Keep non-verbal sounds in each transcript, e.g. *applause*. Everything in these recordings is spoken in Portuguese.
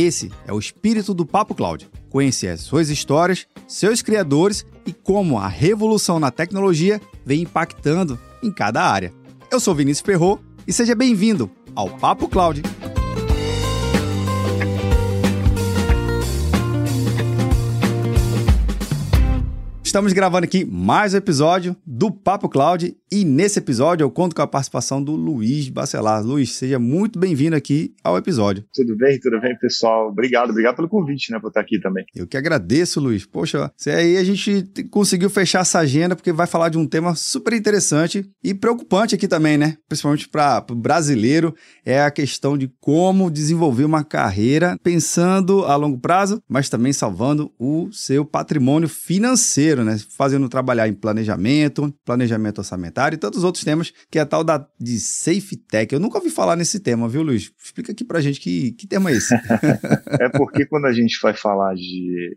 Esse é o espírito do Papo Cloud. Conhecer as suas histórias, seus criadores e como a revolução na tecnologia vem impactando em cada área. Eu sou Vinícius Ferro e seja bem-vindo ao Papo Cloud. Estamos gravando aqui mais um episódio do Papo Cloud e nesse episódio eu conto com a participação do Luiz Bacelar. Luiz, seja muito bem-vindo aqui ao episódio. Tudo bem, tudo bem, pessoal. Obrigado, obrigado pelo convite, né, por estar aqui também. Eu que agradeço, Luiz. Poxa, aí a gente conseguiu fechar essa agenda porque vai falar de um tema super interessante e preocupante aqui também, né? Principalmente para o brasileiro, é a questão de como desenvolver uma carreira pensando a longo prazo, mas também salvando o seu patrimônio financeiro né? Fazendo trabalhar em planejamento, planejamento orçamentário e tantos outros temas, que é a tal da de Safe Tech. Eu nunca ouvi falar nesse tema, viu, Luiz? Explica aqui pra gente que, que tema é esse. *laughs* é porque quando a gente vai falar de,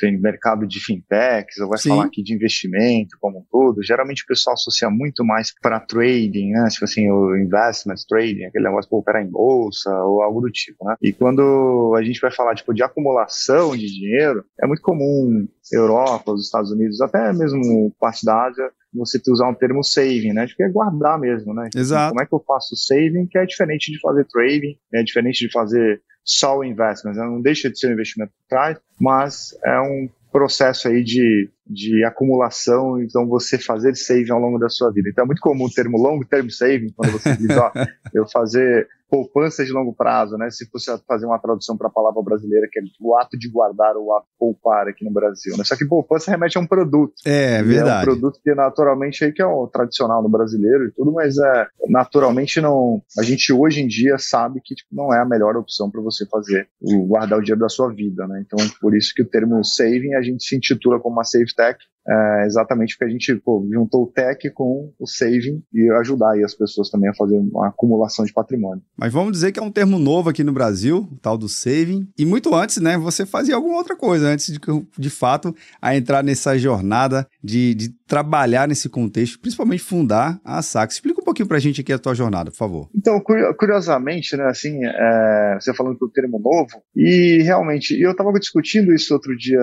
de mercado de fintechs, ou vai Sim. falar aqui de investimento como um todo, geralmente o pessoal associa muito mais para trading, né? Tipo assim, o investment trading, aquele negócio para operar em bolsa ou algo do tipo, né? E quando a gente vai falar tipo de acumulação de dinheiro, é muito comum Europa, os Estados Unidos, até mesmo parte da Ásia, você usar um termo saving, né? Que é guardar mesmo, né? Exato. Como é que eu faço saving, que é diferente de fazer trading, é diferente de fazer só o investment, né? não deixa de ser um investimento por trás, mas é um processo aí de, de acumulação, então você fazer saving ao longo da sua vida. Então é muito comum o termo long term saving, quando você diz, ó, *laughs* eu fazer poupança de longo prazo, né? Se fosse fazer uma tradução para a palavra brasileira, que é o ato de guardar ou o ato de poupar aqui no Brasil, né? Só que poupança remete a um produto. É, verdade. É um produto que naturalmente aí que é o tradicional no brasileiro e tudo, mas é naturalmente não. A gente hoje em dia sabe que tipo, não é a melhor opção para você fazer o guardar o dinheiro da sua vida, né? Então por isso que o termo saving a gente se intitula como uma safe tech é, exatamente porque a gente pô, juntou o tech com o saving e ajudar aí as pessoas também a fazer uma acumulação de patrimônio. Mas vamos dizer que é um termo novo aqui no Brasil, o tal do saving. E muito antes, né, você fazia alguma outra coisa antes de, de fato, a entrar nessa jornada de, de trabalhar nesse contexto, principalmente fundar a Sax. Explica um pouquinho pra gente aqui a tua jornada, por favor. Então, curiosamente, né, assim, é, você falando do termo novo, e realmente, eu estava discutindo isso outro dia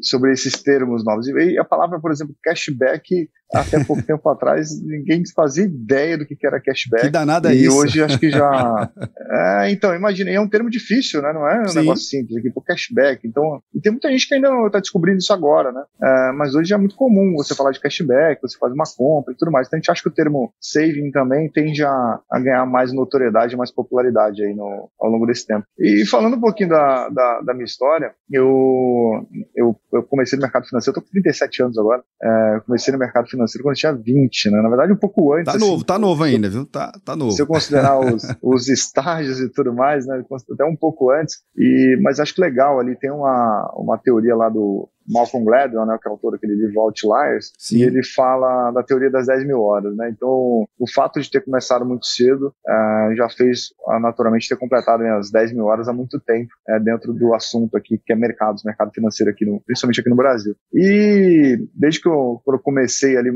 sobre esses termos novos. E a palavra, por exemplo, cashback, até pouco tempo atrás, ninguém fazia ideia do que era cashback. Que danada é e isso. E hoje acho que já. *laughs* é, então, imaginei, é um termo difícil, né? Não é um Sim. negócio simples aqui, por cashback. Então, e tem muita gente que ainda está descobrindo isso agora, né? É, mas hoje é muito comum você falar de cashback, você faz uma compra e tudo mais. Então a gente acha que o termo saving também tende a, a ganhar mais notoriedade, mais popularidade aí no, ao longo desse tempo. E falando um pouquinho da, da, da minha história, eu, eu eu comecei no mercado financeiro, eu tô com 37 anos agora, é, comecei no mercado financeiro quando eu tinha 20, né? Na verdade, um pouco antes. Tá assim, novo, tá novo ainda, viu? Tá, tá novo. Se eu considerar os, *laughs* os estágios e tudo mais, né? Até um pouco antes. E, mas acho que legal ali, tem uma, uma teoria lá do, Malcolm Gladwell, né, que é autor daquele livro Outliers, Sim. e ele fala da teoria das 10 mil horas, né? Então, o fato de ter começado muito cedo uh, já fez, uh, naturalmente, ter completado né, as 10 mil horas há muito tempo uh, dentro do assunto aqui, que é mercados, mercado financeiro aqui, no, principalmente aqui no Brasil. E desde que eu, eu comecei ali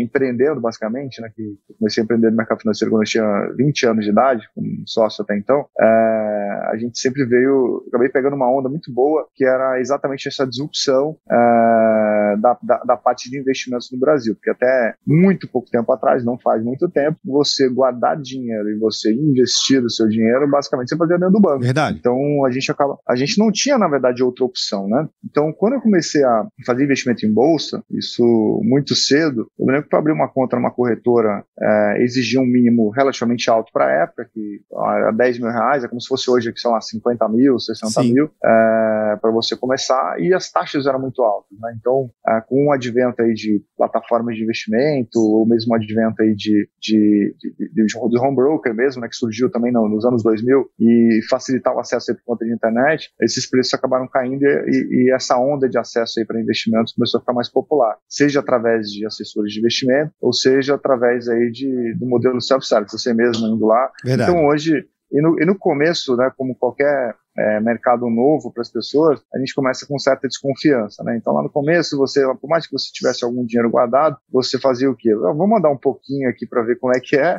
empreendendo, basicamente, né, que comecei a empreender no mercado financeiro quando eu tinha 20 anos de idade, como sócio até então, eh, a gente sempre veio, acabei pegando uma onda muito boa, que era exatamente essa disrupção uh, da, da, da, parte de investimentos no Brasil, porque até muito pouco tempo atrás, não faz muito tempo, você guardar dinheiro e você investir o seu dinheiro, basicamente você fazia dentro do banco. Verdade. Então a gente acaba, a gente não tinha na verdade outra opção, né? Então quando eu comecei a fazer investimento em bolsa, isso muito cedo, eu me lembro que para abrir uma conta numa corretora é, exigia um mínimo relativamente alto para a época, que era 10 mil reais, é como se fosse hoje que são lá 50 mil, 60 Sim. mil, é, para você começar, e as taxas eram muito altas. Né? Então, uh, com o advento aí de plataformas de investimento, ou mesmo o advento aí de, de, de, de, de home broker mesmo, né, que surgiu também no, nos anos 2000 e facilitar o acesso aí por conta de internet, esses preços acabaram caindo e, e essa onda de acesso aí para investimentos começou a ficar mais popular, seja através de assessores de investimento, ou seja através aí de, do modelo self-service, você mesmo indo lá. Verdade. Então hoje e no, e no começo, né, como qualquer é, mercado novo para as pessoas, a gente começa com certa desconfiança, né? Então lá no começo, você, por mais que você tivesse algum dinheiro guardado, você fazia o quê? Eu vou mandar um pouquinho aqui para ver como é que é,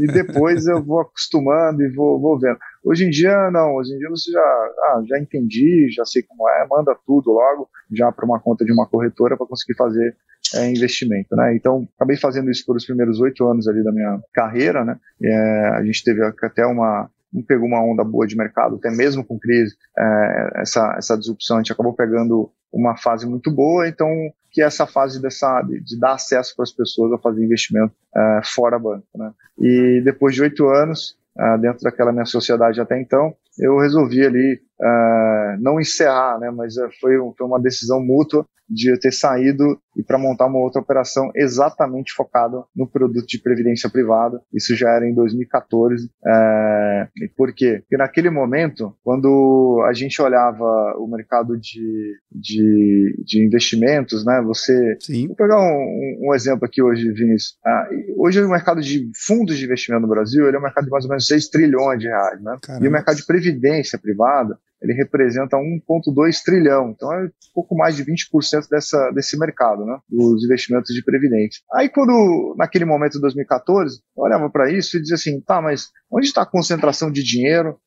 e depois eu vou acostumando e vou, vou vendo. Hoje em dia, não. Hoje em dia você já, ah, já entendi, já sei como é, manda tudo logo já para uma conta de uma corretora para conseguir fazer é, investimento, né? Então, acabei fazendo isso por os primeiros oito anos ali da minha carreira, né? É, a gente teve até uma pegou uma onda boa de mercado, até mesmo com crise, é, essa, essa disrupção, a gente acabou pegando uma fase muito boa, então que é essa fase dessa, de, de dar acesso para as pessoas a fazer investimento é, fora banco. Né? E depois de oito anos, é, dentro daquela minha sociedade até então, eu resolvi ali uh, não encerrar, né, mas uh, foi, foi uma decisão mútua de eu ter saído e para montar uma outra operação exatamente focada no produto de previdência privada. Isso já era em 2014. É, por quê? Porque naquele momento, quando a gente olhava o mercado de, de, de investimentos, né? Você. Sim. Vou pegar um, um exemplo aqui hoje, Vinícius. Ah, hoje o mercado de fundos de investimento no Brasil ele é um mercado de mais ou menos 6 trilhões de reais, né? E o mercado de previdência privada ele representa 1,2 trilhão, então é um pouco mais de 20% dessa, desse mercado, né, dos investimentos de previdência. Aí quando, naquele momento de 2014, eu olhava para isso e dizia assim, tá, mas onde está a concentração de dinheiro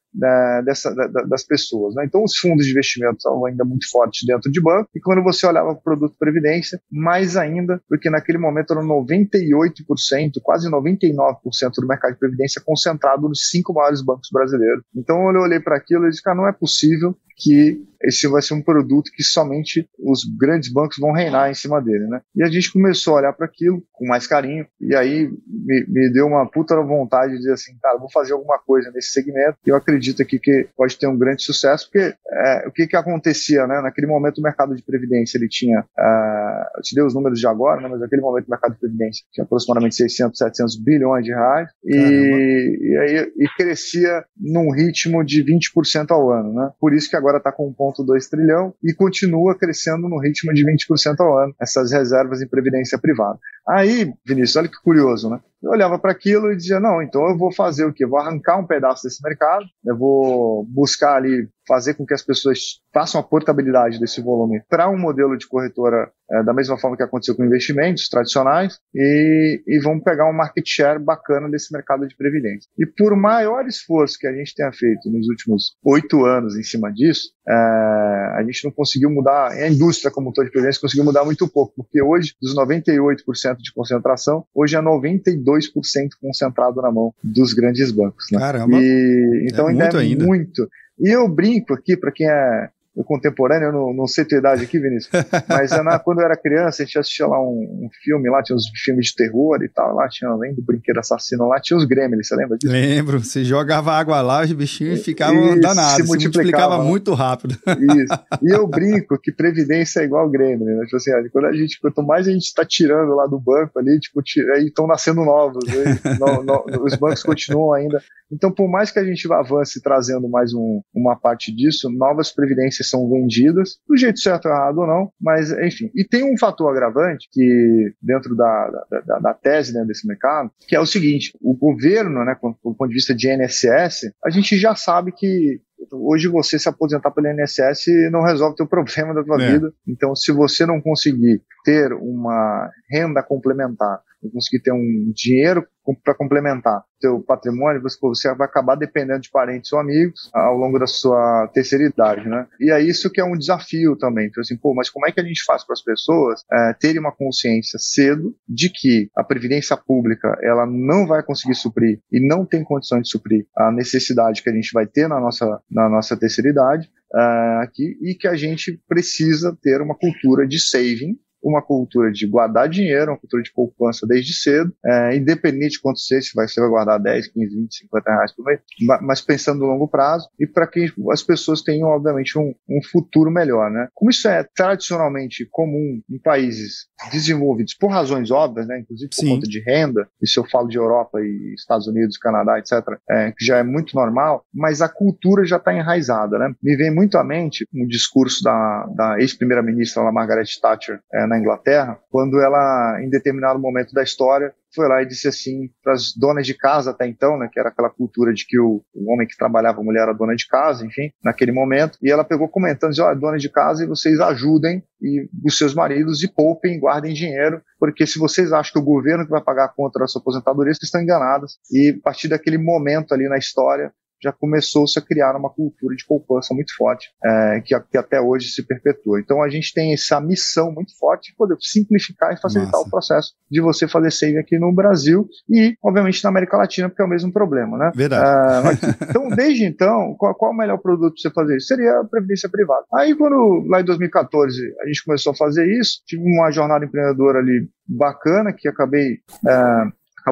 dessa, da, das pessoas. Né? Então, os fundos de investimento estavam ainda muito fortes dentro de banco, e quando você olhava para o produto previdência, mais ainda, porque naquele momento eram 98%, quase 99% do mercado de previdência concentrado nos cinco maiores bancos brasileiros. Então, eu olhei para aquilo e disse, cara, não é possível que esse vai ser um produto que somente os grandes bancos vão reinar em cima dele, né? E a gente começou a olhar para aquilo com mais carinho, e aí me, me, deu uma puta vontade de dizer assim, cara, vou fazer alguma coisa nesse segmento, eu acredito aqui que pode ter um grande sucesso, porque é, o que que acontecia, né? Naquele momento o mercado de previdência, ele tinha, uh, eu te dei os números de agora, né? Mas naquele momento o mercado de previdência tinha aproximadamente 600, 700 bilhões de reais, e, e, aí, e crescia num ritmo de 20% ao ano, né? Por isso que agora está com 1,2 trilhão e continua crescendo no ritmo de 20% ao ano, essas reservas em previdência privada. Aí, Vinícius, olha que curioso, né? Eu olhava para aquilo e dizia, não, então eu vou fazer o quê? Vou arrancar um pedaço desse mercado, eu vou buscar ali fazer com que as pessoas façam a portabilidade desse volume para um modelo de corretora é, da mesma forma que aconteceu com investimentos tradicionais e, e vamos pegar um market share bacana desse mercado de previdência. E por maior esforço que a gente tenha feito nos últimos oito anos em cima disso, é, a gente não conseguiu mudar, a indústria como um todo de previdência conseguiu mudar muito pouco, porque hoje, dos 98% de concentração, hoje é 92% concentrado na mão dos grandes bancos. Né? Caramba! E, então é ainda muito é ainda. muito. E eu brinco aqui, para quem é contemporâneo, eu não, não sei tua idade aqui, Vinícius, *laughs* mas na, quando eu era criança, a gente assistia lá um, um, filme, lá tinha uns filmes de terror e tal, lá tinha, além do brinquedo assassino, lá tinha os gremlins, você lembra disso? Lembro, você jogava água lá, os bichinhos ficavam danados, se multiplicava, se multiplicava muito rápido. Isso, e eu *laughs* brinco que previdência é igual gremlin, né? tipo assim, quando a gente, quanto mais a gente está tirando lá do banco ali, tipo, aí estão nascendo novos, né? *laughs* no, no, os bancos continuam ainda, então por mais que a gente avance trazendo mais um, uma parte disso, novas previdências são vendidas, do jeito certo ou errado ou não, mas enfim. E tem um fator agravante que, dentro da, da, da, da tese né, desse mercado, que é o seguinte: o governo, né, do ponto de vista de INSS, a gente já sabe que hoje você se aposentar pelo INSS não resolve o teu *laughs* problema da tua é. vida. Então, se você não conseguir ter uma renda complementar, não conseguir ter um dinheiro para complementar teu patrimônio, você vai acabar dependendo de parentes ou amigos ao longo da sua terceira idade, né? E é isso que é um desafio também. Então, assim, pô, mas como é que a gente faz para as pessoas é, terem uma consciência cedo de que a previdência pública ela não vai conseguir suprir e não tem condições de suprir a necessidade que a gente vai ter na nossa, na nossa terceira idade uh, aqui e que a gente precisa ter uma cultura de saving uma cultura de guardar dinheiro, uma cultura de poupança desde cedo, é, independente de quanto seja, se vai, você vai guardar 10, 15, 20, 50 reais por mês, mas pensando no longo prazo e para que as pessoas tenham, obviamente, um, um futuro melhor, né? Como isso é tradicionalmente comum em países desenvolvidos por razões óbvias, né? Inclusive por Sim. conta de renda, isso eu falo de Europa e Estados Unidos, Canadá, etc., é, que já é muito normal, mas a cultura já está enraizada, né? Me vem muito à mente um discurso da, da ex-primeira-ministra, Margaret Thatcher, é, na Inglaterra, quando ela, em determinado momento da história, foi lá e disse assim para as donas de casa até então, né, que era aquela cultura de que o, o, homem que trabalhava, a mulher era dona de casa, enfim, naquele momento, e ela pegou comentando, disse, olha, dona de casa, e vocês ajudem e os seus maridos e poupem, guardem dinheiro, porque se vocês acham que o governo que vai pagar a conta da sua aposentadoria, vocês estão enganadas. E a partir daquele momento ali na história, já começou-se a criar uma cultura de poupança muito forte, é, que, que, até hoje se perpetua. Então a gente tem essa missão muito forte de poder simplificar e facilitar Massa. o processo de você fazer saving aqui no Brasil e, obviamente, na América Latina, porque é o mesmo problema, né? Verdade. É, *laughs* então, desde então, qual, qual, o melhor produto para você fazer isso? Seria a previdência privada. Aí, quando lá em 2014 a gente começou a fazer isso, tive uma jornada empreendedora ali bacana que acabei é,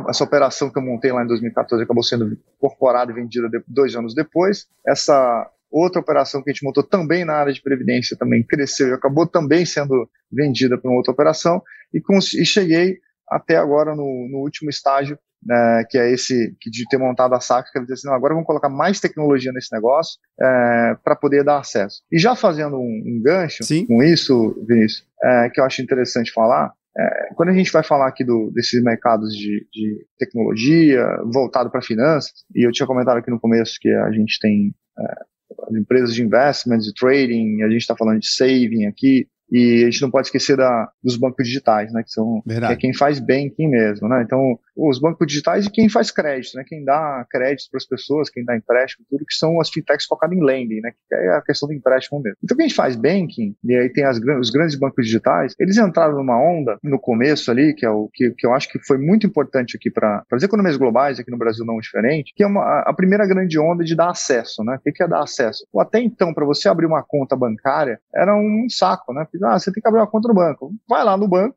essa operação que eu montei lá em 2014 acabou sendo incorporada e vendida dois anos depois. Essa outra operação que a gente montou também na área de previdência também cresceu e acabou também sendo vendida para uma outra operação e, e cheguei até agora no, no último estágio, né, que é esse que de ter montado a SAC, que dizer assim, não, agora vamos colocar mais tecnologia nesse negócio é, para poder dar acesso. E já fazendo um, um gancho Sim. com isso, Vinícius, é, que eu acho interessante falar, é, quando a gente vai falar aqui do, desses mercados de, de tecnologia voltado para finanças, e eu tinha comentado aqui no começo que a gente tem é, empresas de investments, de trading, a gente está falando de saving aqui, e a gente não pode esquecer da, dos bancos digitais, né, que são que é quem faz banking mesmo, né? Então, os bancos digitais e quem faz crédito, né? Quem dá créditos para as pessoas, quem dá empréstimo, tudo que são as fintechs focadas em lending, né? Que é a questão do empréstimo mesmo. Então, quem faz banking, e aí tem as, os grandes bancos digitais, eles entraram numa onda no começo ali, que é o que, que eu acho que foi muito importante aqui para as economias globais, aqui no Brasil não diferente, que é uma, a primeira grande onda de dar acesso, né? O que é dar acesso? Ou até então, para você abrir uma conta bancária, era um saco, né? Ah, você tem que abrir uma conta no banco. Vai lá no banco,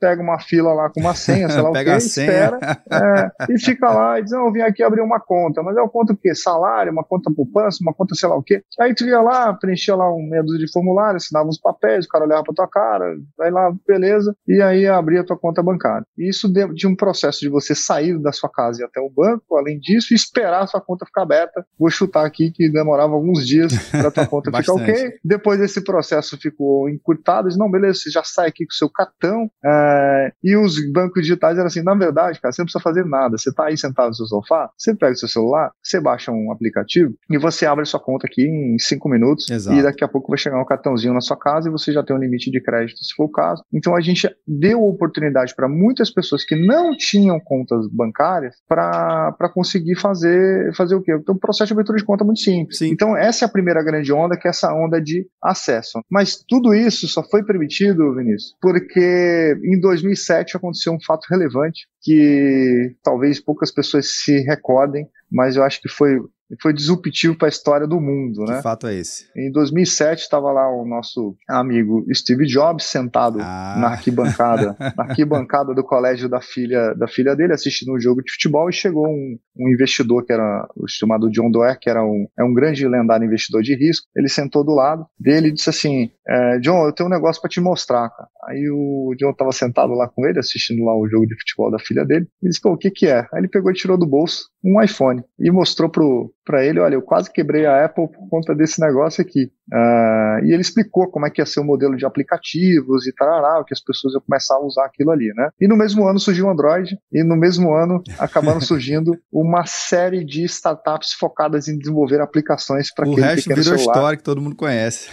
pega uma fila lá com uma senha, sei lá *laughs* o que, espera, é, e fica lá e diz, não, eu vim aqui abrir uma conta, mas é uma conta o quê? Salário, uma conta poupança, uma conta sei lá o quê. Aí tu ia lá, preenchia lá um meia dúzia de formulário, assinava uns papéis, o cara olhava pra tua cara, vai lá, beleza, e aí abria a tua conta bancária. E isso de, de um processo de você sair da sua casa e até o banco, além disso, esperar a sua conta ficar aberta. Vou chutar aqui que demorava alguns dias para tua conta *laughs* ficar ok. Depois esse processo ficou encurtado, não, beleza, você já sai aqui com o seu cartão, é, e os bancos digitais eram assim, na verdade, cara, você não precisa fazer nada. Você está aí sentado no seu sofá, você pega o seu celular, você baixa um aplicativo e você abre sua conta aqui em cinco minutos Exato. e daqui a pouco vai chegar um cartãozinho na sua casa e você já tem um limite de crédito, se for o caso. Então a gente deu oportunidade para muitas pessoas que não tinham contas bancárias para conseguir fazer, fazer o quê? Então, um processo de abertura de conta é muito simples. Sim. Então essa é a primeira grande onda, que é essa onda de acesso. Mas tudo isso só foi permitido, Vinícius, porque em 2007 aconteceu um fato relevante que talvez poucas pessoas se recordem, mas eu acho que foi foi disruptivo para a história do mundo, né? Que fato é esse? Em 2007 estava lá o nosso amigo Steve Jobs sentado ah. na arquibancada, na arquibancada do colégio da filha da filha dele assistindo um jogo de futebol e chegou um, um investidor que era o chamado John Doerr, que era um, é um grande lendário investidor de risco. Ele sentou do lado dele e disse assim: é, John, eu tenho um negócio para te mostrar, cara. Aí o John estava sentado lá com ele assistindo lá o jogo de futebol da filha dele. E disse: Pô, o que que é? Aí ele pegou e tirou do bolso um iPhone e mostrou pro para ele, olha, eu quase quebrei a Apple por conta desse negócio aqui. Uh, e ele explicou como é que ia ser o modelo de aplicativos e tal, que as pessoas iam começar a usar aquilo ali, né? E no mesmo ano surgiu o Android, e no mesmo ano acabaram *laughs* surgindo uma série de startups focadas em desenvolver aplicações para aquele resto pequeno virou celular. história que todo mundo conhece.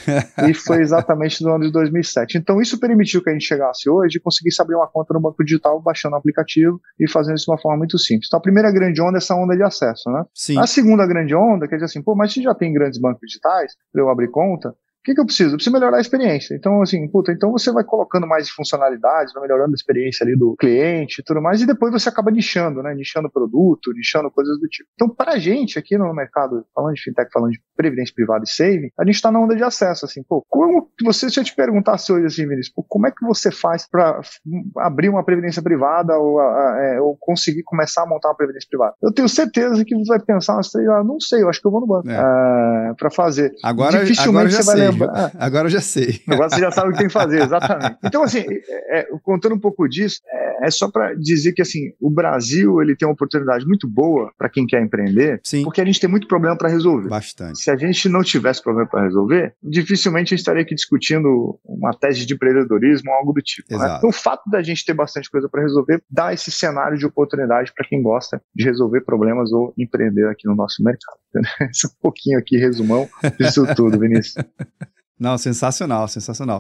e foi exatamente no ano de 2007. Então isso permitiu que a gente chegasse hoje de conseguir abrir uma conta no banco digital, baixando o aplicativo e fazendo isso de uma forma muito simples. Então a primeira grande onda é essa onda de acesso, né? Sim. A segunda grande onda, quer dizer assim, pô, mas se já tem grandes bancos digitais para eu abrir conta, que, que eu preciso? Eu preciso melhorar a experiência. Então, assim, puta, então você vai colocando mais funcionalidades, vai melhorando a experiência ali do cliente e tudo mais, e depois você acaba nichando, né? Nichando produto, nichando coisas do tipo. Então, para a gente aqui no mercado, falando de fintech, falando de previdência privada e saving, a gente está na onda de acesso, assim, pô, como você, se eu te perguntasse hoje, assim, Vinícius, pô, como é que você faz para abrir uma previdência privada ou, é, ou, conseguir começar a montar uma previdência privada? Eu tenho certeza que você vai pensar umas três, ah, não sei, eu acho que eu vou no banco é. é para fazer. Agora, Dificilmente agora você vai lembrar. *laughs* Agora eu já sei. Agora você já sabe o que tem que fazer, exatamente. Então, assim, é, é, contando um pouco disso, é, é só para dizer que, assim, o Brasil ele tem uma oportunidade muito boa para quem quer empreender, Sim. porque a gente tem muito problema para resolver. Bastante. Se a gente não tivesse problema para resolver, dificilmente a gente estaria aqui discutindo uma tese de empreendedorismo ou algo do tipo. Né? Então, o fato da gente ter bastante coisa para resolver dá esse cenário de oportunidade para quem gosta de resolver problemas ou empreender aqui no nosso mercado. *laughs* Esse é um pouquinho aqui, resumão disso tudo, Vinícius. *laughs* Não, sensacional, sensacional.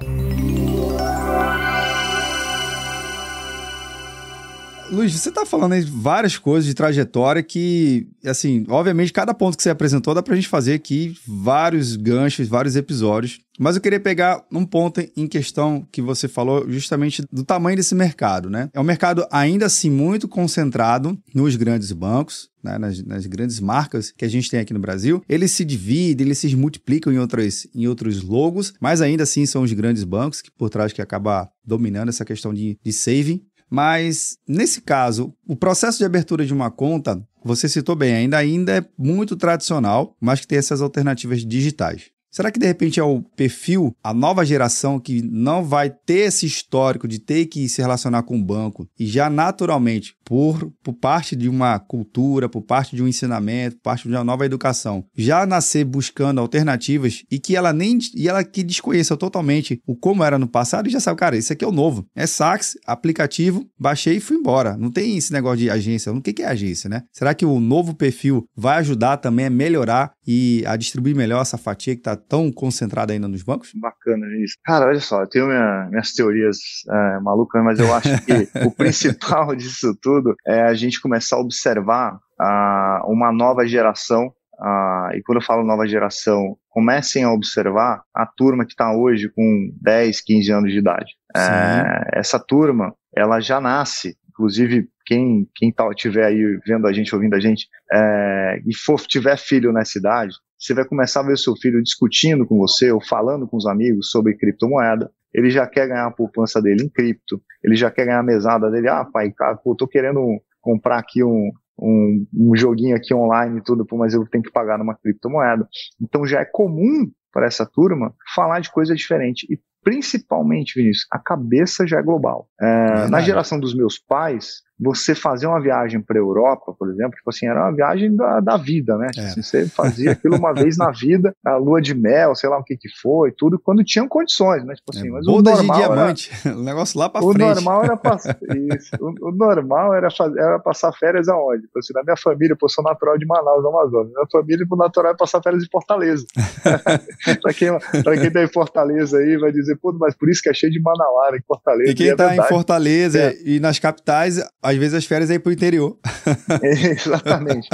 Luiz, você está falando aí de várias coisas de trajetória que, assim, obviamente, cada ponto que você apresentou dá para a gente fazer aqui vários ganchos, vários episódios. Mas eu queria pegar um ponto em questão que você falou justamente do tamanho desse mercado, né? É um mercado ainda assim muito concentrado nos grandes bancos, né? nas, nas, grandes marcas que a gente tem aqui no Brasil. Eles se dividem, eles se multiplicam em, outras, em outros logos, mas ainda assim são os grandes bancos que por trás que acaba dominando essa questão de, de saving. Mas, nesse caso, o processo de abertura de uma conta, você citou bem, ainda, ainda é muito tradicional, mas que tem essas alternativas digitais. Será que de repente é o perfil, a nova geração que não vai ter esse histórico de ter que se relacionar com o banco e já naturalmente, por, por parte de uma cultura, por parte de um ensinamento, por parte de uma nova educação, já nascer buscando alternativas e que ela nem e ela que desconheça totalmente o como era no passado e já sabe, cara, isso aqui é o novo. É sax, aplicativo, baixei e fui embora. Não tem esse negócio de agência. O que é agência, né? Será que o novo perfil vai ajudar também a melhorar e a distribuir melhor essa fatia que está tão concentrada ainda nos bancos? Bacana isso. Cara, olha só, eu tenho minha, minhas teorias é, malucas, mas eu acho que *laughs* o principal disso tudo é a gente começar a observar uh, uma nova geração Uh, e quando eu falo nova geração, comecem a observar a turma que está hoje com 10, 15 anos de idade. É, essa turma, ela já nasce, inclusive quem quem tá, tiver aí vendo a gente, ouvindo a gente, é, e for tiver filho nessa idade, você vai começar a ver o seu filho discutindo com você ou falando com os amigos sobre criptomoeda. Ele já quer ganhar a poupança dele em cripto, ele já quer ganhar a mesada dele. Ah, pai, cara, pô, tô querendo comprar aqui um, um, um joguinho aqui online e tudo, mas eu tenho que pagar numa criptomoeda. Então já é comum para essa turma falar de coisa diferente. E principalmente, Vinícius, a cabeça já é global. É, na geração dos meus pais, você fazer uma viagem para a Europa, por exemplo, tipo assim, era uma viagem da, da vida, né? Tipo é. assim, você fazia aquilo uma vez na vida, a lua de mel, sei lá o que que foi, tudo, quando tinham condições, né? Tipo assim, é, mas o normal de diamante, era, o *laughs* negócio lá para frente. Normal era *laughs* isso, o, o, normal era, fazer, era passar férias aonde? Tipo assim, na minha família, eu sou natural de Manaus, Amazonas. Minha família, o natural é passar férias em Fortaleza. *laughs* para quem, pra quem tá em Fortaleza aí, vai dizer, pô, mas por isso que é cheio de Manauara em Fortaleza. E quem e é tá em Fortaleza é. e nas capitais, às vezes as férias aí pro interior. *laughs* exatamente.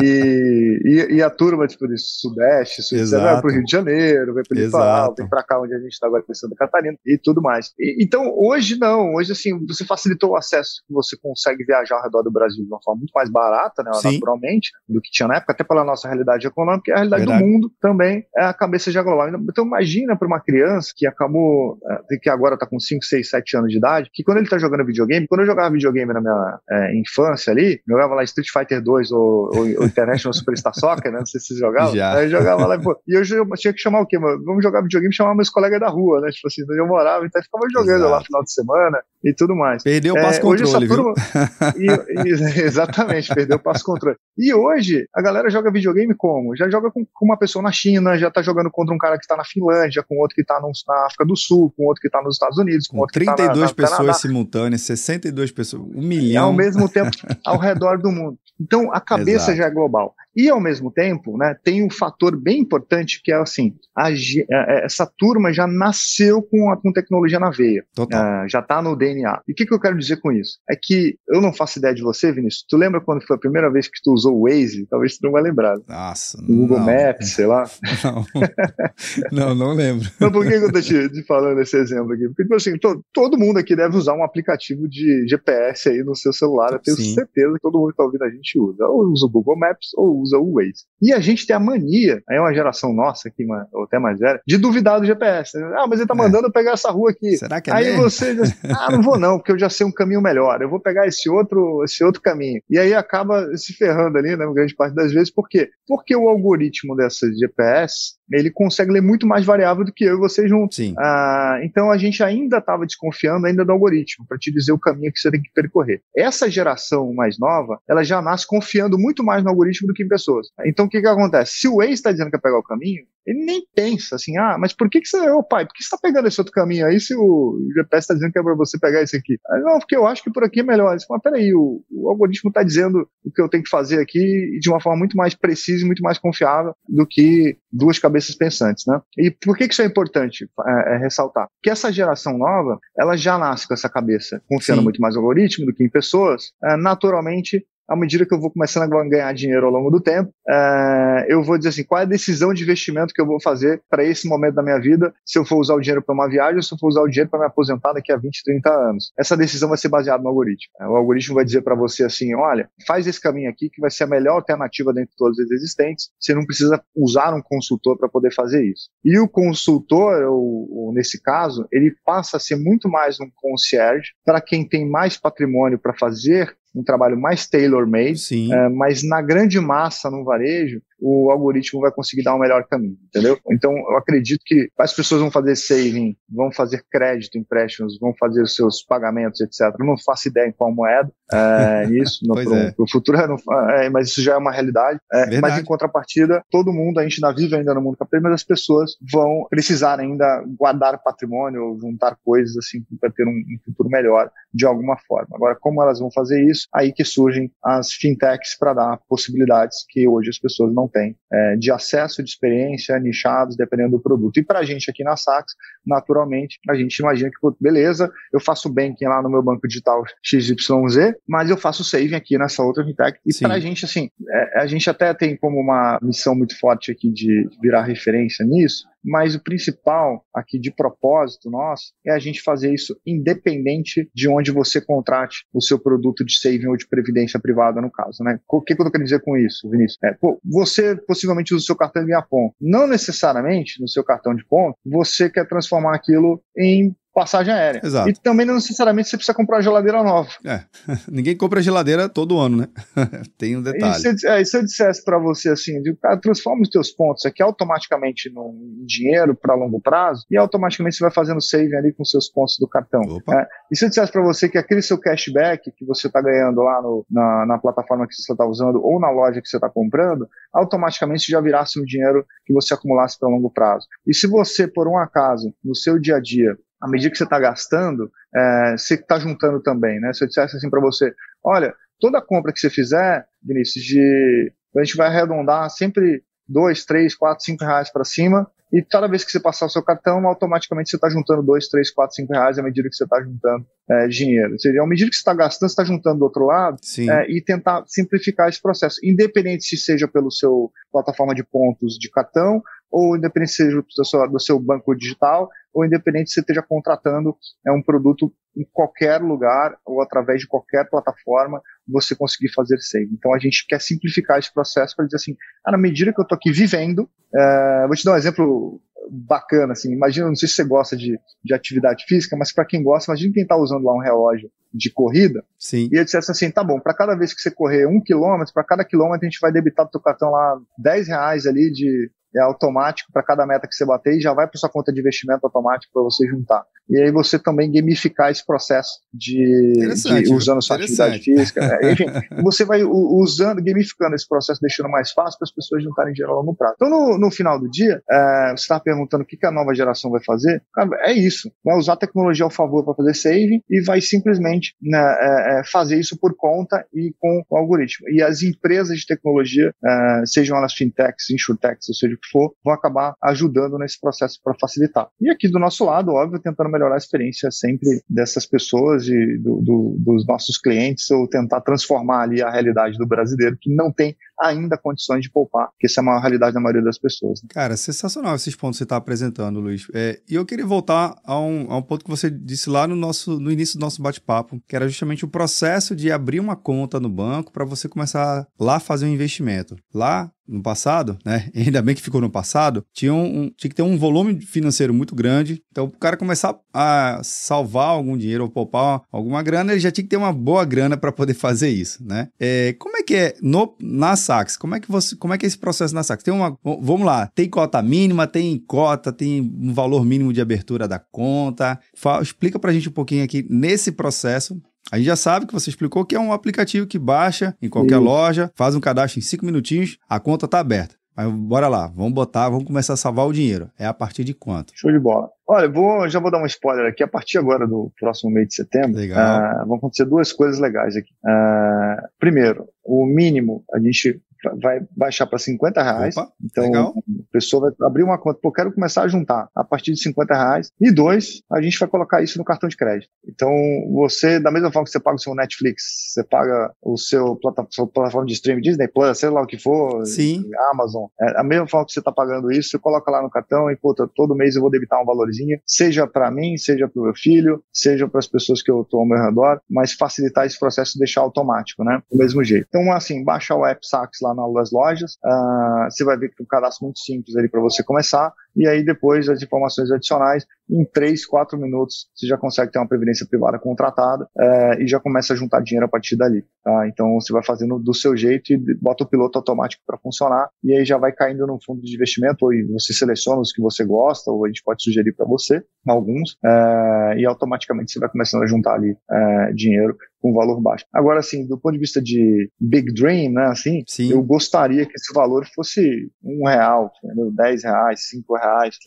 E, e, e, a turma, tipo, do Sudeste, Sudeste vai pro Rio de Janeiro, vai pro Litoral, vem pra cá onde a gente tá agora em Santa Catarina e tudo mais. E, então, hoje não, hoje assim, você facilitou o acesso, você consegue viajar ao redor do Brasil de uma forma muito mais barata, né, naturalmente, do que tinha na época, até pela nossa realidade econômica, e a realidade Verdade. do mundo também é a cabeça já global. Então, imagina para uma criança que acabou, eh, que agora tá com 5, 6, 7 anos de idade, que quando ele tá jogando videogame, quando eu jogava videogame na minha é, infância ali, jogava lá Street Fighter 2 ou, ou, ou *laughs* International Superstar Soccer, né? Não sei se vocês jogavam. Já. Aí jogava lá, pô, e eu, tinha que chamar o quê, mano? Vamos jogar videogame e chamar meus colegas da rua, né? Tipo assim, onde eu morava, então eu ficava jogando Exato. lá no final de semana e tudo mais. Perdeu o passo é, controle, turma... e, e, *laughs* exatamente, perdeu o passo controle. E hoje, a galera joga videogame como? Já joga com, com, uma pessoa na China, já tá jogando contra um cara que tá na Finlândia, com outro que tá no, na África do Sul, com outro que tá nos Estados Unidos, com, com outro 32 que tá na, na, pessoas simultâneas, 62 pessoas, um milhão. É ao mesmo tempo *laughs* ao redor do mundo. Então, a cabeça Exato. já é global. E, ao mesmo tempo, né, tem um fator bem importante que é assim, a, a, essa turma já nasceu com, a, com tecnologia na veia. Uh, já está no DNA. E o que, que eu quero dizer com isso? É que eu não faço ideia de você, Vinícius. Tu lembra quando foi a primeira vez que tu usou o Waze? Talvez tu não vai lembrar. Nossa, O Google não. Maps, sei lá. Não, *laughs* não, não lembro. Mas por que, que eu tô te, te, falando esse exemplo aqui? Porque, tipo assim, to, todo mundo aqui deve usar um aplicativo de GPS aí no seu celular. Eu tenho Sim. certeza que todo mundo que tá ouvindo a gente usa. Ou usa o Google Maps ou usa o Waze. E a gente tem a mania, aí é uma geração nossa aqui, ou até mais velha, de duvidar do GPS. Ah, mas ele tá é. mandando é. eu pegar essa rua aqui. Será que é Aí mesmo? você diz, ah, não vou não, porque eu já sei um caminho melhor. Eu vou pegar esse outro, esse outro caminho. E aí acaba se ferrando ali, né, grande parte das vezes. Por quê? Porque o algoritmo dessa GPS, ele consegue ler muito mais variável do que eu e você juntos. Sim. Ah, então a gente ainda estava desconfiando ainda do algoritmo para te dizer o caminho que você tem que percorrer. Essa geração mais nova, ela já nasce confiando muito mais no algoritmo do que em pessoas. Então o que que acontece? Se o Waze está dizendo que é pegar o caminho, ele nem pensa assim, ah, mas por que, que você, ô pai, por que você está pegando esse outro caminho aí se o GPS está dizendo que é para você pegar esse aqui? Aí, não, porque eu acho que por aqui é melhor. Ele fala, peraí, o, o algoritmo está dizendo o que eu tenho que fazer aqui de uma forma muito mais precisa e muito mais confiável do que duas cabeças pensantes, né? E por que, que isso é importante é, é ressaltar? Que essa geração nova, ela já nasce com essa cabeça confiando Sim. muito mais no algoritmo do que em pessoas, é, naturalmente à medida que eu vou começando a ganhar dinheiro ao longo do tempo, é, eu vou dizer assim, qual é a decisão de investimento que eu vou fazer para esse momento da minha vida, se eu for usar o dinheiro para uma viagem ou se eu for usar o dinheiro para me aposentar daqui a 20, 30 anos. Essa decisão vai ser baseada no algoritmo. O algoritmo vai dizer para você assim, olha, faz esse caminho aqui que vai ser a melhor alternativa dentro de todas as existentes, você não precisa usar um consultor para poder fazer isso. E o consultor, ou, ou nesse caso, ele passa a ser muito mais um concierge para quem tem mais patrimônio para fazer um trabalho mais tailor-made, é, mas na grande massa no varejo, o algoritmo vai conseguir dar um melhor caminho, entendeu? Então, eu acredito que as pessoas vão fazer saving, vão fazer crédito, empréstimos, vão fazer os seus pagamentos, etc. Eu não faço ideia em qual moeda é, *laughs* isso, no pro, é. pro futuro, não, é, mas isso já é uma realidade. É, mas em contrapartida, todo mundo, a gente ainda vive ainda no mundo capitalista, mas as pessoas vão precisar ainda guardar patrimônio, juntar coisas assim para ter um, um futuro melhor de alguma forma. Agora, como elas vão fazer isso? Aí que surgem as fintechs para dar possibilidades que hoje as pessoas não têm é, de acesso, de experiência, nichados, dependendo do produto. E para a gente aqui na Sax, naturalmente, a gente imagina que, beleza, eu faço banking lá no meu banco digital XYZ, mas eu faço saving aqui nessa outra fintech. E para a gente, assim, é, a gente até tem como uma missão muito forte aqui de virar referência nisso, mas o principal aqui de propósito nosso é a gente fazer isso independente de onde você contrate o seu produto de saving ou de previdência privada, no caso, né? O que, que eu quero dizer com isso, Vinícius? É, pô, você possivelmente usa o seu cartão de ponto. Não necessariamente no seu cartão de ponto você quer transformar aquilo em passagem aérea. Exato. E também não necessariamente você precisa comprar uma geladeira nova. É. *laughs* Ninguém compra geladeira todo ano, né? *laughs* Tem um detalhe. E se, é, se eu dissesse para você assim, de, cara, transforma os teus pontos aqui automaticamente em dinheiro para longo prazo e automaticamente você vai fazendo saving ali com seus pontos do cartão. É, e se eu dissesse para você que aquele seu cashback que você está ganhando lá no, na, na plataforma que você está usando ou na loja que você está comprando, automaticamente já virasse um dinheiro que você acumulasse para longo prazo. E se você, por um acaso, no seu dia a dia, à medida que você está gastando, é, você está juntando também, né? Se eu dissesse assim para você, olha, toda compra que você fizer, Vinícius, de, a gente vai arredondar sempre dois, três, quatro, cinco reais para cima, e toda vez que você passar o seu cartão, automaticamente você está juntando dois, três, quatro, cinco reais à medida que você está juntando é, dinheiro. Seja, à medida que você está gastando, você está juntando do outro lado é, e tentar simplificar esse processo, independente se seja pelo seu plataforma de pontos de cartão ou independente seja do seu, do seu banco digital, ou independente se você esteja contratando é, um produto em qualquer lugar ou através de qualquer plataforma, você conseguir fazer save. Então a gente quer simplificar esse processo para dizer assim, ah, na medida que eu estou aqui vivendo, é, vou te dar um exemplo bacana, assim, imagina, não sei se você gosta de, de atividade física, mas para quem gosta, imagina quem está usando lá um relógio de corrida, Sim. e ele dissesse assim, tá bom, para cada vez que você correr um quilômetro, para cada quilômetro a gente vai debitar do teu cartão lá 10 reais ali de, é automático para cada meta que você bater e já vai para sua conta de investimento automático para você juntar. E aí você também gamificar esse processo de, de usando sua atividade física. É, *laughs* enfim, você vai usando, gamificando esse processo, deixando mais fácil para as pessoas juntarem dinheiro a longo prazo. Então, no, no final do dia, é, você está perguntando o que, que a nova geração vai fazer. É isso. Vai usar a tecnologia ao favor para fazer saving e vai simplesmente né, é, é, fazer isso por conta e com o algoritmo. E as empresas de tecnologia, é, sejam elas fintechs, insurtechs, ou seja o que for, vão acabar ajudando nesse processo para facilitar. E aqui do nosso lado, óbvio, tentando melhorar a experiência sempre dessas pessoas e do, do, dos nossos clientes ou tentar transformar ali a realidade do brasileiro que não tem ainda condições de poupar, que essa é uma realidade da maioria das pessoas. Né? Cara, sensacional esses pontos que você está apresentando, Luiz. É, e eu queria voltar a um, a um ponto que você disse lá no, nosso, no início do nosso bate-papo, que era justamente o processo de abrir uma conta no banco para você começar lá a fazer um investimento. Lá no passado, né? *laughs* Ainda bem que ficou no passado, tinha, um, tinha que ter um volume financeiro muito grande. Então, o cara começar a salvar algum dinheiro ou poupar alguma grana, ele já tinha que ter uma boa grana para poder fazer isso, né? É, como é que é no, na Sax? Como é que você, como é que é esse processo na Sax? Tem uma, vamos lá, tem cota mínima, tem cota, tem um valor mínimo de abertura da conta. Fala, explica para a gente um pouquinho aqui nesse processo a gente já sabe que você explicou que é um aplicativo que baixa em qualquer Sim. loja, faz um cadastro em cinco minutinhos, a conta está aberta. Mas bora lá, vamos botar, vamos começar a salvar o dinheiro. É a partir de quanto? Show de bola. Olha, vou, já vou dar um spoiler aqui. A partir agora do próximo mês de setembro, uh, vão acontecer duas coisas legais aqui. Uh, primeiro, o mínimo, a gente vai baixar para 50 reais. Opa, então, legal. a pessoa vai abrir uma conta, pô, quero começar a juntar a partir de 50 reais. E dois, a gente vai colocar isso no cartão de crédito. Então, você, da mesma forma que você paga o seu Netflix, você paga o seu plata, sua plataforma de streaming, Disney Plus, sei lá o que for, Sim. Amazon, é, a mesma forma que você está pagando isso, você coloca lá no cartão e, pô, todo mês eu vou debitar um valorzinho, seja para mim, seja para o meu filho, seja para as pessoas que eu estou ao meu redor, mas facilitar esse processo e deixar automático, né? Do mesmo jeito. Então, assim, baixa o app Sax lá nas lojas. Uh, você vai ver que tem um cadastro muito simples ali para você começar. E aí depois as informações adicionais, em 3, 4 minutos, você já consegue ter uma previdência privada contratada uh, e já começa a juntar dinheiro a partir dali. Tá? Então você vai fazendo do seu jeito e bota o piloto automático para funcionar e aí já vai caindo num fundo de investimento ou você seleciona os que você gosta ou a gente pode sugerir para você alguns uh, e automaticamente você vai começando a juntar ali uh, dinheiro com valor baixo. Agora, assim, do ponto de vista de big dream, né, assim, Sim. eu gostaria que esse valor fosse um real, entendeu? dez reais, cinco reais,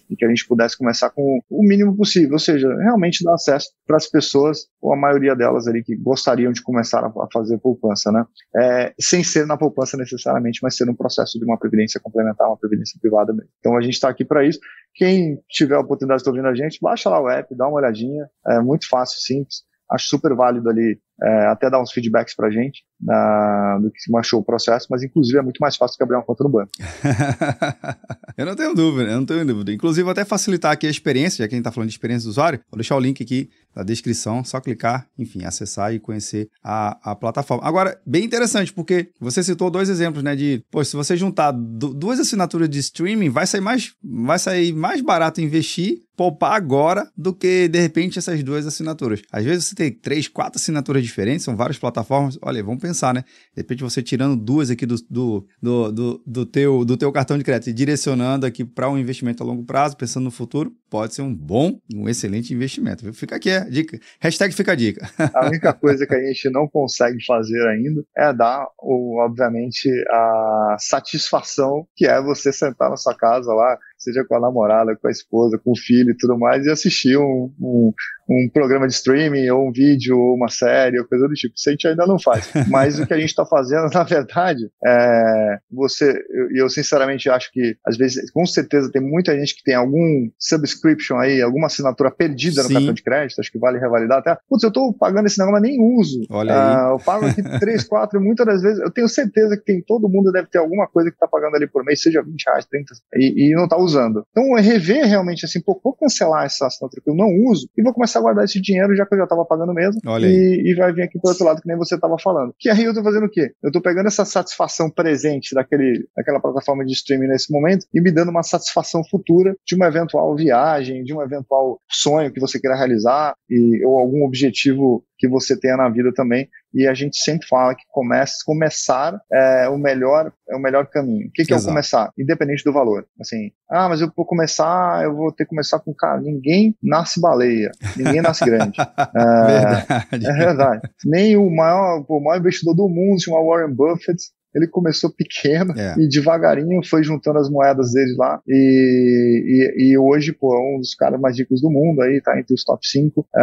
e que a gente pudesse começar com o mínimo possível, ou seja, realmente dar acesso para as pessoas, ou a maioria delas ali que gostariam de começar a fazer poupança, né, é, sem ser na poupança necessariamente, mas ser um processo de uma previdência complementar, uma previdência privada mesmo. Então a gente está aqui para isso. Quem tiver a oportunidade de estar ouvindo a gente, baixa lá o app, dá uma olhadinha, é muito fácil, simples acho super válido ali é, até dar uns feedbacks pra gente na, que se achou o processo, mas inclusive é muito mais fácil que abrir uma conta no banco. *laughs* eu não tenho dúvida, eu não tenho dúvida. Inclusive, até facilitar aqui a experiência, já que a gente está falando de experiência do usuário, vou deixar o link aqui na descrição, só clicar, enfim, acessar e conhecer a, a plataforma. Agora, bem interessante, porque você citou dois exemplos, né, de, pô, se você juntar duas assinaturas de streaming, vai sair mais, vai sair mais barato investir poupar agora do que, de repente, essas duas assinaturas. Às vezes você tem três, quatro assinaturas diferentes, são várias plataformas. Olha, vamos pensar, né? De repente você tirando duas aqui do, do, do, do, do teu, do teu cartão de crédito e direcionando aqui para um investimento a longo prazo, pensando no futuro, pode ser um bom, um excelente investimento. Fica aqui a dica. Hashtag fica a dica. A única coisa que a gente não consegue fazer ainda é dar, obviamente, a satisfação que é você sentar na sua casa lá, seja com a namorada, com a esposa, com o filho e tudo mais, e assistir um, um, um programa de streaming, ou um vídeo, ou uma série, ou coisa do tipo. Isso a gente ainda não faz. *laughs* Mas o que a gente está fazendo, *laughs* na verdade, é você, e eu, eu, sinceramente acho que, às vezes, com certeza tem muita gente que tem algum subscription aí, alguma assinatura perdida Sim. no cartão de crédito, acho que vale revalidar até. Putz, eu estou pagando esse negócio, mas nem uso. Olha aí. Uh, eu pago aqui 3, 4, e muitas das vezes, eu tenho certeza que tem, todo mundo deve ter alguma coisa que está pagando ali por mês, seja 20 reais, 30, e, e não está usando usando. Então, é rever realmente assim, pô, vou cancelar essa assinatura que eu não uso e vou começar a guardar esse dinheiro já que eu já estava pagando mesmo. E, e, vai vir aqui para outro lado, que nem você estava falando. Que aí eu estou fazendo o quê? Eu estou pegando essa satisfação presente daquele, daquela plataforma de streaming nesse momento e me dando uma satisfação futura de uma eventual viagem, de um eventual sonho que você queira realizar e, ou algum objetivo que você tenha na vida também. E a gente sempre fala que comece, começar é o melhor é o melhor caminho. O que, que é o começar? Independente do valor. Assim, ah, mas eu vou começar, eu vou ter que começar com cara. Ninguém nasce baleia, ninguém nasce grande. *laughs* é, verdade. é verdade. Nem o maior, o maior investidor do mundo, chama Warren Buffett, ele começou pequeno é. e devagarinho foi juntando as moedas dele lá. E, e, e, hoje, pô, é um dos caras mais ricos do mundo aí, tá entre os top 5 é,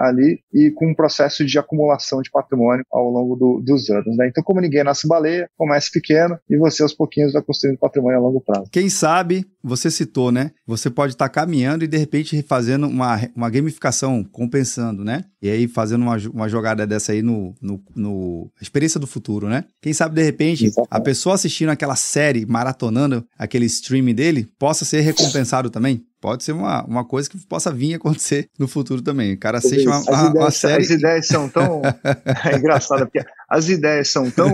ali, e com um processo de acumulação de patrimônio ao longo do, dos anos. Né? Então, como ninguém nasce baleia, comece pequeno e você aos pouquinhos vai construindo patrimônio a longo prazo. Quem sabe, você citou, né? Você pode estar tá caminhando e de repente fazendo uma, uma gamificação, compensando, né? E aí fazendo uma, uma jogada dessa aí no, no, no experiência do futuro, né? Quem sabe de repente Exatamente. a pessoa assistindo aquela série, maratonando aquele streaming dele, possa ser recompensado também. Pode ser uma, uma coisa que possa vir acontecer *laughs* no futuro também. O cara assiste uma, uma, ideias, uma série. As ideias são tão. *laughs* é engraçado, porque as ideias são tão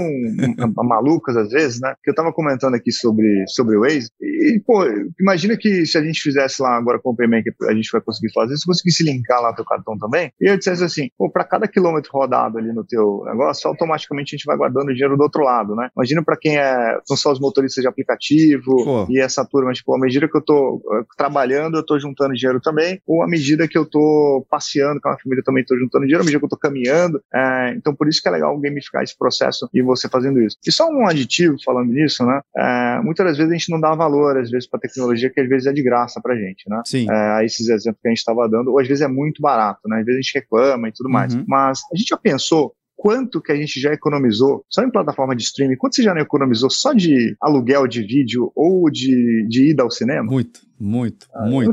malucas às vezes, né? Que eu tava comentando aqui sobre, sobre o Waze. E, pô, imagina que se a gente fizesse lá agora com o Payment, que a gente vai conseguir fazer, se conseguisse linkar lá teu cartão também, e eu dissesse assim, pô, para cada quilômetro rodado ali no teu negócio, automaticamente a gente vai guardando dinheiro do outro lado, né? Imagina para quem é, são só os motoristas de aplicativo pô. e essa turma, tipo, à medida que eu tô eh, trabalhando trabalhando, eu estou juntando dinheiro também, ou à medida que eu estou passeando com a família também estou juntando dinheiro, à medida que eu estou caminhando. É, então, por isso que é legal gamificar esse processo e você fazendo isso. E só um aditivo falando nisso, né? É, muitas das vezes a gente não dá valor, às vezes, para tecnologia que às vezes é de graça para gente, né? Sim. É, esses exemplos que a gente estava dando, ou às vezes é muito barato, né? Às vezes a gente reclama e tudo mais. Uhum. Mas a gente já pensou quanto que a gente já economizou só em plataforma de streaming, quanto você já não economizou só de aluguel de vídeo ou de, de ida ao cinema? Muito. Muito, ah, muito.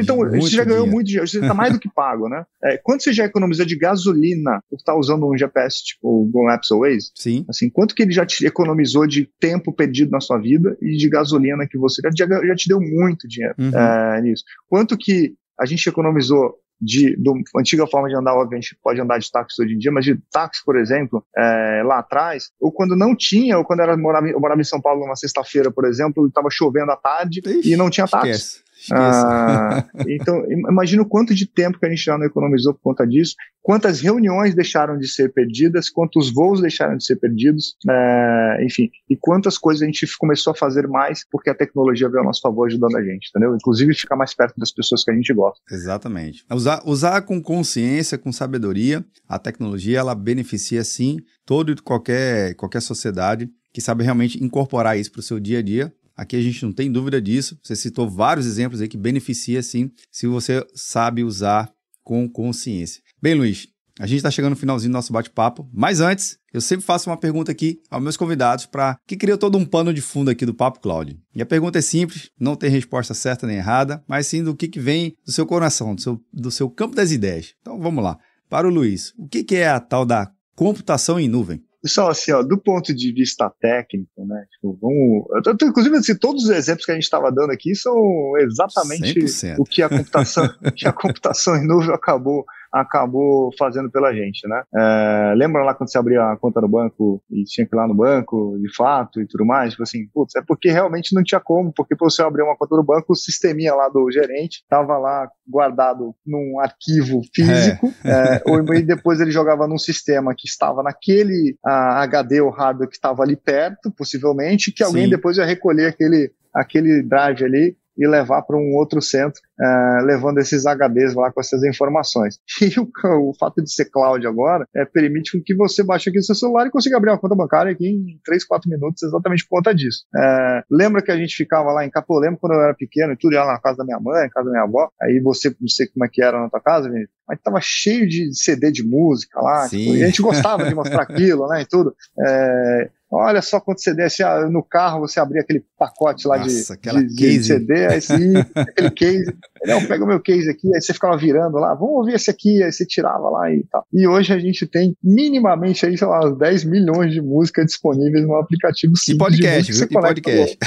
Então, muito você já ganhou dinheiro. muito dinheiro, você está mais do que *laughs* pago, né? É, quanto você já economizou de gasolina por estar tá usando um GPS tipo o Google Maps ou Waze? Sim. Assim, quanto que ele já te economizou de tempo perdido na sua vida e de gasolina que você já, já te deu muito dinheiro uhum. é, nisso? Quanto que a gente economizou de do, antiga forma de andar, obviamente, a gente pode andar de táxi hoje em dia, mas de táxi, por exemplo, é, lá atrás, ou quando não tinha, ou quando era, morava, eu morava em São Paulo numa sexta-feira, por exemplo, estava chovendo à tarde Ixi, e não tinha táxi. Esquece. Ah, então, imagina o quanto de tempo que a gente já não economizou por conta disso, quantas reuniões deixaram de ser perdidas, quantos voos deixaram de ser perdidos, é, enfim, e quantas coisas a gente começou a fazer mais porque a tecnologia veio ao nosso favor ajudando a gente, entendeu? Inclusive ficar mais perto das pessoas que a gente gosta. Exatamente. Usar, usar com consciência, com sabedoria, a tecnologia ela beneficia sim todo e qualquer, qualquer sociedade que sabe realmente incorporar isso para o seu dia a dia, Aqui a gente não tem dúvida disso. Você citou vários exemplos aí que beneficia sim, se você sabe usar com consciência. Bem, Luiz, a gente está chegando no finalzinho do nosso bate-papo, mas antes, eu sempre faço uma pergunta aqui aos meus convidados para que cria todo um pano de fundo aqui do Papo Cloud. E a pergunta é simples, não tem resposta certa nem errada, mas sim do que, que vem do seu coração, do seu, do seu campo das ideias. Então vamos lá. Para o Luiz, o que, que é a tal da computação em nuvem? Pessoal, assim, ó, do ponto de vista técnico, né? Tipo, vamos, inclusive, assim, todos os exemplos que a gente estava dando aqui são exatamente 100%. o que a computação, que a computação em nuvem acabou acabou fazendo pela gente, né? É, lembra lá quando você abria a conta no banco e tinha que ir lá no banco, de fato, e tudo mais? Tipo assim, putz, é porque realmente não tinha como, porque para você abrir uma conta no banco, o sisteminha lá do gerente estava lá guardado num arquivo físico, é. É, ou, e depois ele jogava num sistema que estava naquele a, HD ou hardware que estava ali perto, possivelmente, que alguém Sim. depois ia recolher aquele, aquele drive ali e levar para um outro centro, uh, levando esses HDs lá com essas informações. *laughs* E o, o, fato de ser cloud agora é, permite que você baixe aqui no seu celular e consiga abrir uma conta bancária aqui em 3, 4 minutos, exatamente por conta disso. Uh, lembra que a gente ficava lá em Capô, lembra quando eu era pequeno e tudo ia lá na casa da minha mãe, na casa da minha avó, aí você, não sei como é que era na tua casa, Vinícius, mas tava cheio de CD de música lá, tipo, e a gente gostava de mostrar *laughs* aquilo, né, e tudo. É, Olha só quando você desce no carro, você abria aquele pacote lá Nossa, de, de, de, CD, aí você, aquele case, não, pega o meu case aqui, aí você ficava virando lá, vamos ouvir esse aqui, aí você tirava lá e tal. E hoje a gente tem minimamente aí, sei lá, 10 milhões de músicas disponíveis no aplicativo E podcast, viu? E podcast.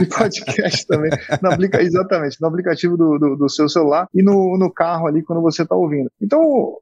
E podcast também. No aplica, exatamente, no aplicativo do, do, do, seu celular e no, no carro ali quando você está ouvindo. Então,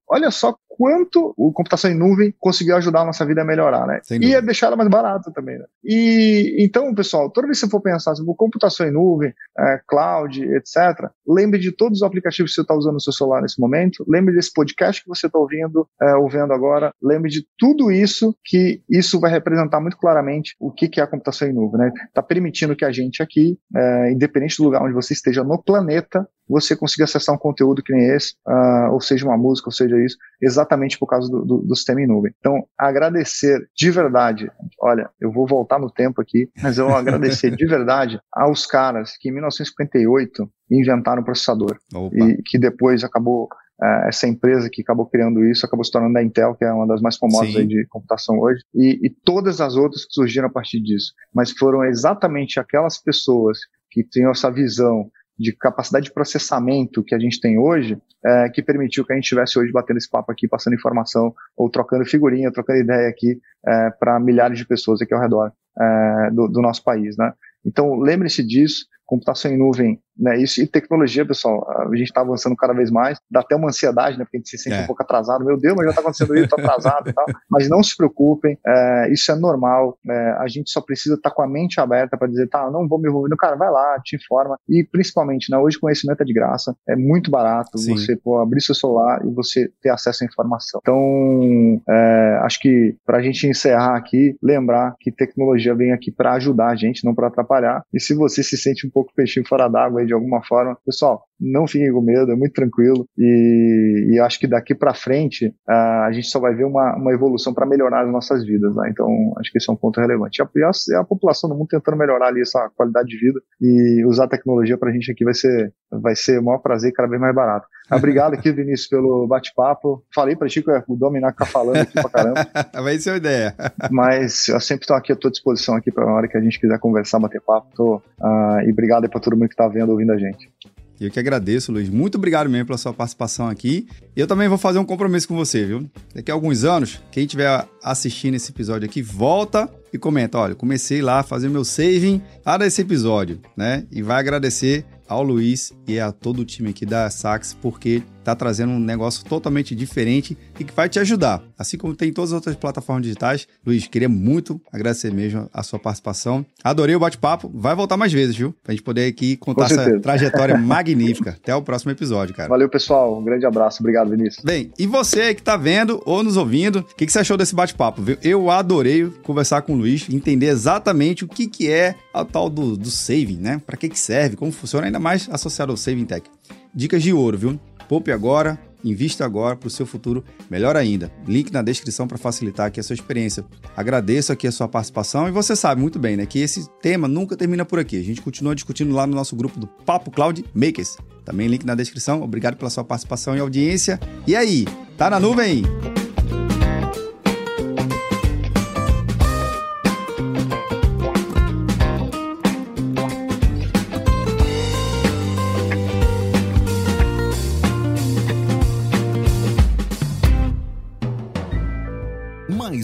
olha só quanto o computação em nuvem conseguiu ajudar a nossa vida a melhorar, né? E a deixar ela mais barata também, né? E então, pessoal, toda vez que você for pensar sobre computação em nuvem, é, cloud, etc., lembre de todos os aplicativos que você está usando no seu celular nesse momento, lembre desse podcast que você está ouvindo, é, ouvindo agora, lembre de tudo isso, que isso vai representar muito claramente o que, que é a computação em nuvem, né? Está permitindo que a gente aqui, é, independente do lugar onde você esteja no planeta, você consiga acessar um conteúdo que nem esse, uh, ou seja uma música, ou seja isso, exatamente por causa do, do, do, sistema em nuvem. Então, agradecer de verdade, olha, eu vou voltar no tempo aqui, mas eu vou agradecer de verdade aos caras que em 1958 inventaram o processador Opa. e que depois acabou uh, essa empresa que acabou criando isso acabou se tornando a Intel, que é uma das mais famosas de computação hoje, e, e todas as outras que surgiram a partir disso. Mas foram exatamente aquelas pessoas que tinham essa visão de capacidade de processamento que a gente tem hoje, é, que permitiu que a gente estivesse hoje batendo esse papo aqui, passando informação, ou trocando figurinha, trocando ideia aqui é, para milhares de pessoas aqui ao redor é, do, do, nosso país, né? Então, lembre-se disso, computação em nuvem né? Isso, e tecnologia, pessoal, a gente está avançando cada vez mais, dá até uma ansiedade, né? Porque a gente se sente é. um pouco atrasado. Meu Deus, mas já está acontecendo isso, estou atrasado e tal. *laughs* Mas não se preocupem, é, isso é normal. É, a gente só precisa estar tá com a mente aberta para dizer, tá, não vou me envolver. Cara, vai lá, te informa. E principalmente, né? Hoje conhecimento é de graça, é muito barato Sim. você pô, abrir seu celular e você ter acesso à informação. Então, é, acho que para a gente encerrar aqui, lembrar que tecnologia vem aqui para ajudar a gente, não para atrapalhar. E se você se sente um pouco peixinho fora d'água de alguma forma, pessoal, não fiquem com medo, é muito tranquilo e, e acho que daqui para frente uh, a gente só vai ver uma, uma evolução para melhorar as nossas vidas, né? então acho que esse é um ponto relevante. E a, e a, população do mundo tentando melhorar ali essa qualidade de vida e usar a tecnologia para a gente aqui vai ser, vai ser o maior prazer e cada vez mais barato. Obrigado aqui, Vinícius, pelo bate-papo. Falei para ti que o Dominar ficar falando aqui pra caramba. Vai ser a ideia. Mas eu sempre estou aqui à tua disposição aqui para a hora que a gente quiser conversar, bater papo. Tô, uh, e obrigado aí para todo mundo que está vendo, ouvindo a gente. Eu que agradeço, Luiz. Muito obrigado mesmo pela sua participação aqui. Eu também vou fazer um compromisso com você, viu? Daqui a alguns anos, quem estiver assistindo esse episódio aqui, volta e comenta. Olha, comecei lá a fazer meu saving lá desse episódio, né? E vai agradecer ao Luiz e a todo o time aqui da Sax, porque está trazendo um negócio totalmente diferente e que vai te ajudar. Assim como tem em todas as outras plataformas digitais. Luiz, queria muito agradecer mesmo a sua participação. Adorei o bate-papo. Vai voltar mais vezes, viu? Pra gente poder aqui contar essa trajetória *laughs* magnífica. Até o próximo episódio, cara. Valeu, pessoal. Um grande abraço. Obrigado, Vinícius. Bem, e você aí que tá vendo ou nos ouvindo, o que, que você achou desse bate-papo? Eu adorei conversar com o Luiz, entender exatamente o que, que é a tal do, do saving, né? Para que, que serve, como funciona, ainda mais associado ao Saving Tech. Dicas de ouro, viu? Poupe agora, invista agora para o seu futuro melhor ainda. Link na descrição para facilitar aqui a sua experiência. Agradeço aqui a sua participação e você sabe muito bem, né, que esse tema nunca termina por aqui. A gente continua discutindo lá no nosso grupo do Papo Cloud Makers. Também link na descrição. Obrigado pela sua participação e audiência. E aí, tá na nuvem?